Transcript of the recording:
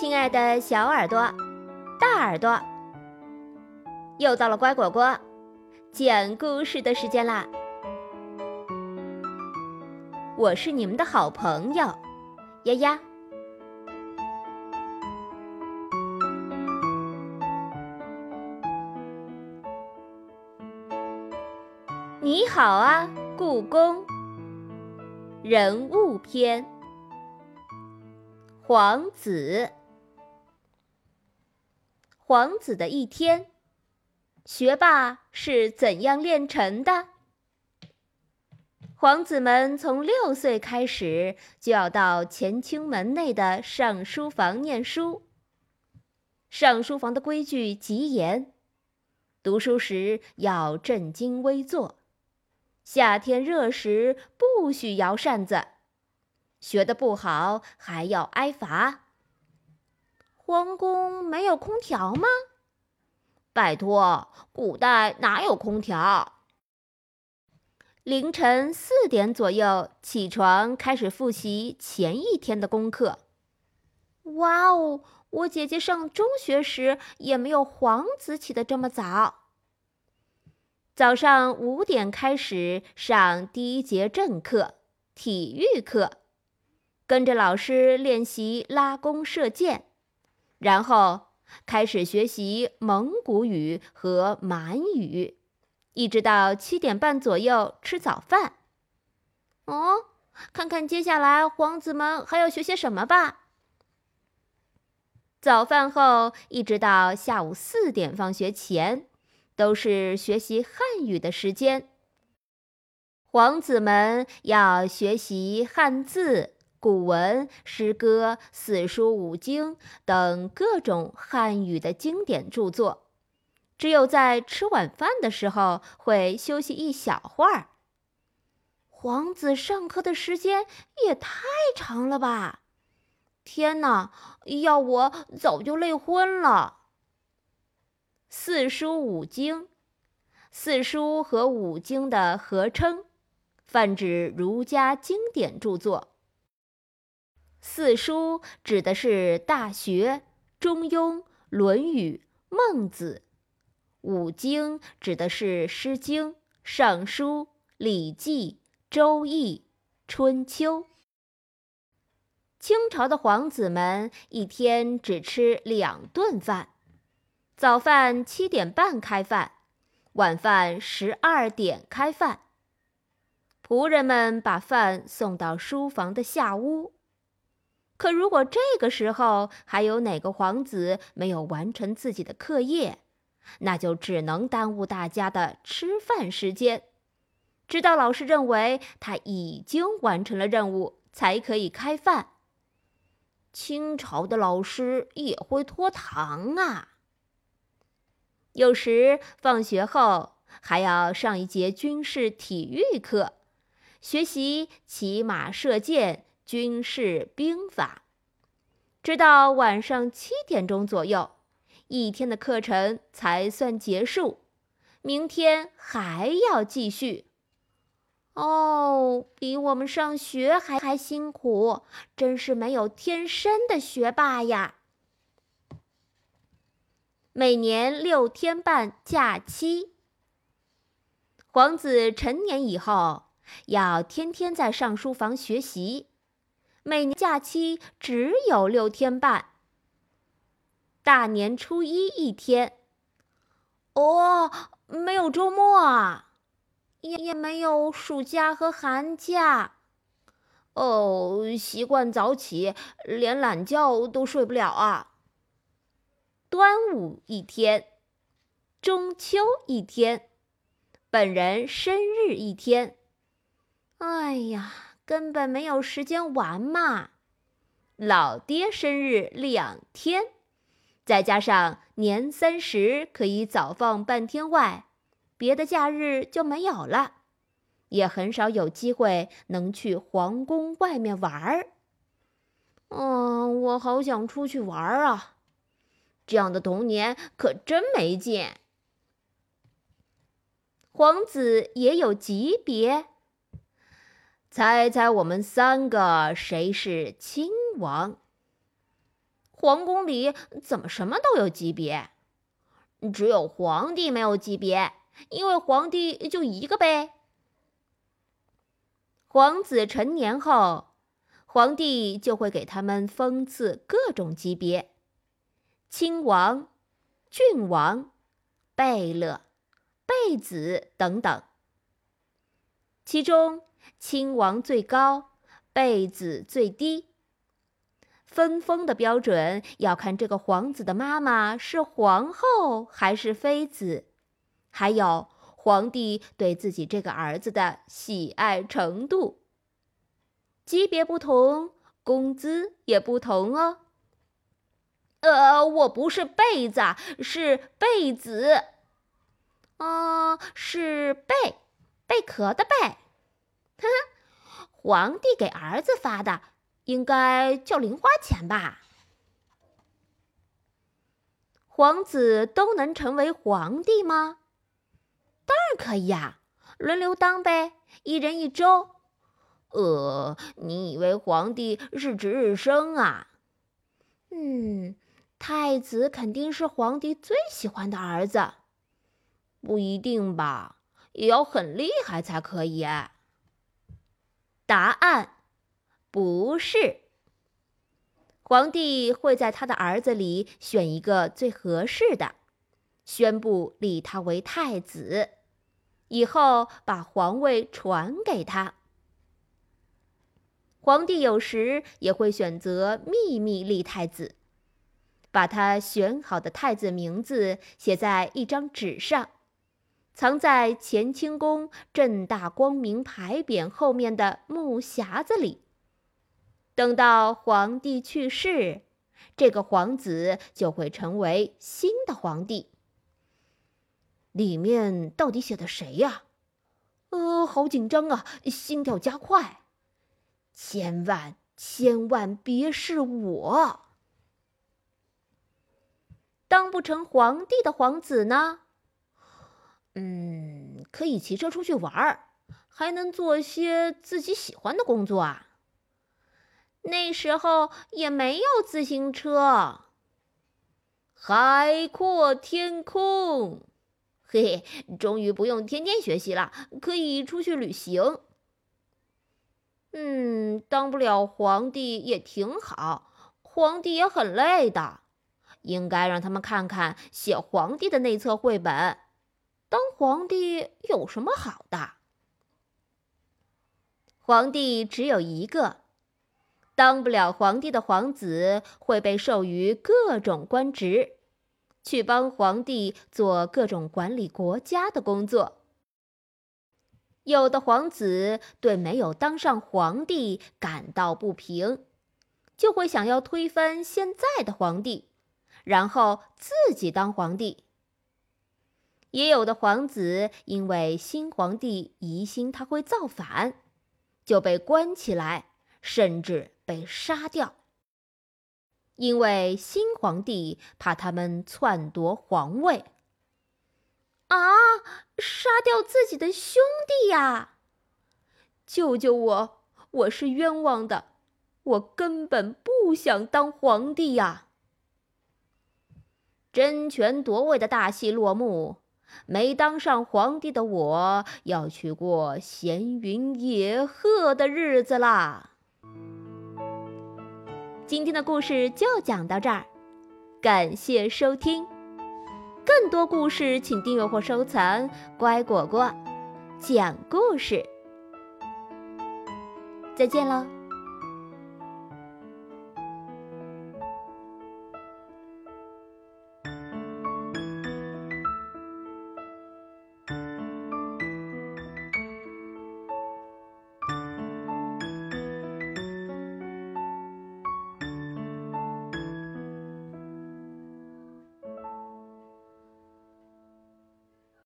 亲爱的小耳朵、大耳朵，又到了乖果果讲故事的时间啦！我是你们的好朋友丫丫。你好啊，故宫。人物篇：皇子。皇子的一天，学霸是怎样炼成的？皇子们从六岁开始就要到乾清门内的上书房念书。上书房的规矩极严，读书时要正襟危坐，夏天热时不许摇扇子，学得不好还要挨罚。皇宫没有空调吗？拜托，古代哪有空调？凌晨四点左右起床，开始复习前一天的功课。哇哦，我姐姐上中学时也没有皇子起得这么早。早上五点开始上第一节正课——体育课，跟着老师练习拉弓射箭。然后开始学习蒙古语和满语，一直到七点半左右吃早饭。哦，看看接下来皇子们还要学些什么吧。早饭后一直到下午四点放学前，都是学习汉语的时间。皇子们要学习汉字。古文、诗歌、四书五经等各种汉语的经典著作，只有在吃晚饭的时候会休息一小会儿。皇子上课的时间也太长了吧！天哪，要我早就累昏了。四书五经，四书和五经的合称，泛指儒家经典著作。四书指的是《大学》《中庸》《论语》《孟子》，五经指的是《诗经》《尚书》《礼记》《周易》《春秋》。清朝的皇子们一天只吃两顿饭，早饭七点半开饭，晚饭十二点开饭。仆人们把饭送到书房的下屋。可如果这个时候还有哪个皇子没有完成自己的课业，那就只能耽误大家的吃饭时间，直到老师认为他已经完成了任务，才可以开饭。清朝的老师也会拖堂啊！有时放学后还要上一节军事体育课，学习骑马射箭。军事兵法，直到晚上七点钟左右，一天的课程才算结束。明天还要继续。哦，比我们上学还还辛苦，真是没有天生的学霸呀！每年六天半假期，皇子成年以后要天天在上书房学习。每年假期只有六天半，大年初一一天。哦，没有周末啊，也也没有暑假和寒假。哦，习惯早起，连懒觉都睡不了啊。端午一天，中秋一天，本人生日一天。哎呀！根本没有时间玩嘛！老爹生日两天，再加上年三十可以早放半天外，别的假日就没有了，也很少有机会能去皇宫外面玩儿。嗯，我好想出去玩啊！这样的童年可真没劲。皇子也有级别。猜猜我们三个谁是亲王？皇宫里怎么什么都有级别，只有皇帝没有级别，因为皇帝就一个呗。皇子成年后，皇帝就会给他们封赐各种级别：亲王、郡王、贝勒、贝子等等。其中，亲王最高，贝子最低。分封的标准要看这个皇子的妈妈是皇后还是妃子，还有皇帝对自己这个儿子的喜爱程度。级别不同，工资也不同哦。呃，我不是贝子，是贝子。啊，是贝，贝壳的贝。呵呵，皇帝给儿子发的。应该叫零花钱吧？皇子都能成为皇帝吗？当然可以呀，轮流当呗，一人一周。呃，你以为皇帝是值日生啊？嗯，太子肯定是皇帝最喜欢的儿子。不一定吧，也要很厉害才可以。答案。不是，皇帝会在他的儿子里选一个最合适的，宣布立他为太子，以后把皇位传给他。皇帝有时也会选择秘密立太子，把他选好的太子名字写在一张纸上，藏在乾清宫正大光明牌匾后面的木匣子里。等到皇帝去世，这个皇子就会成为新的皇帝。里面到底写的谁呀？呃，好紧张啊，心跳加快。千万千万别是我！当不成皇帝的皇子呢？嗯，可以骑车出去玩儿，还能做些自己喜欢的工作啊。那时候也没有自行车。海阔天空，嘿嘿，终于不用天天学习了，可以出去旅行。嗯，当不了皇帝也挺好，皇帝也很累的，应该让他们看看写皇帝的内册绘本。当皇帝有什么好的？皇帝只有一个。当不了皇帝的皇子会被授予各种官职，去帮皇帝做各种管理国家的工作。有的皇子对没有当上皇帝感到不平，就会想要推翻现在的皇帝，然后自己当皇帝。也有的皇子因为新皇帝疑心他会造反，就被关起来，甚至。被杀掉，因为新皇帝怕他们篡夺皇位。啊！杀掉自己的兄弟呀！救救我！我是冤枉的，我根本不想当皇帝呀！争权夺位的大戏落幕，没当上皇帝的我要去过闲云野鹤的日子啦！今天的故事就讲到这儿，感谢收听。更多故事请订阅或收藏“乖果果讲故事”。再见喽。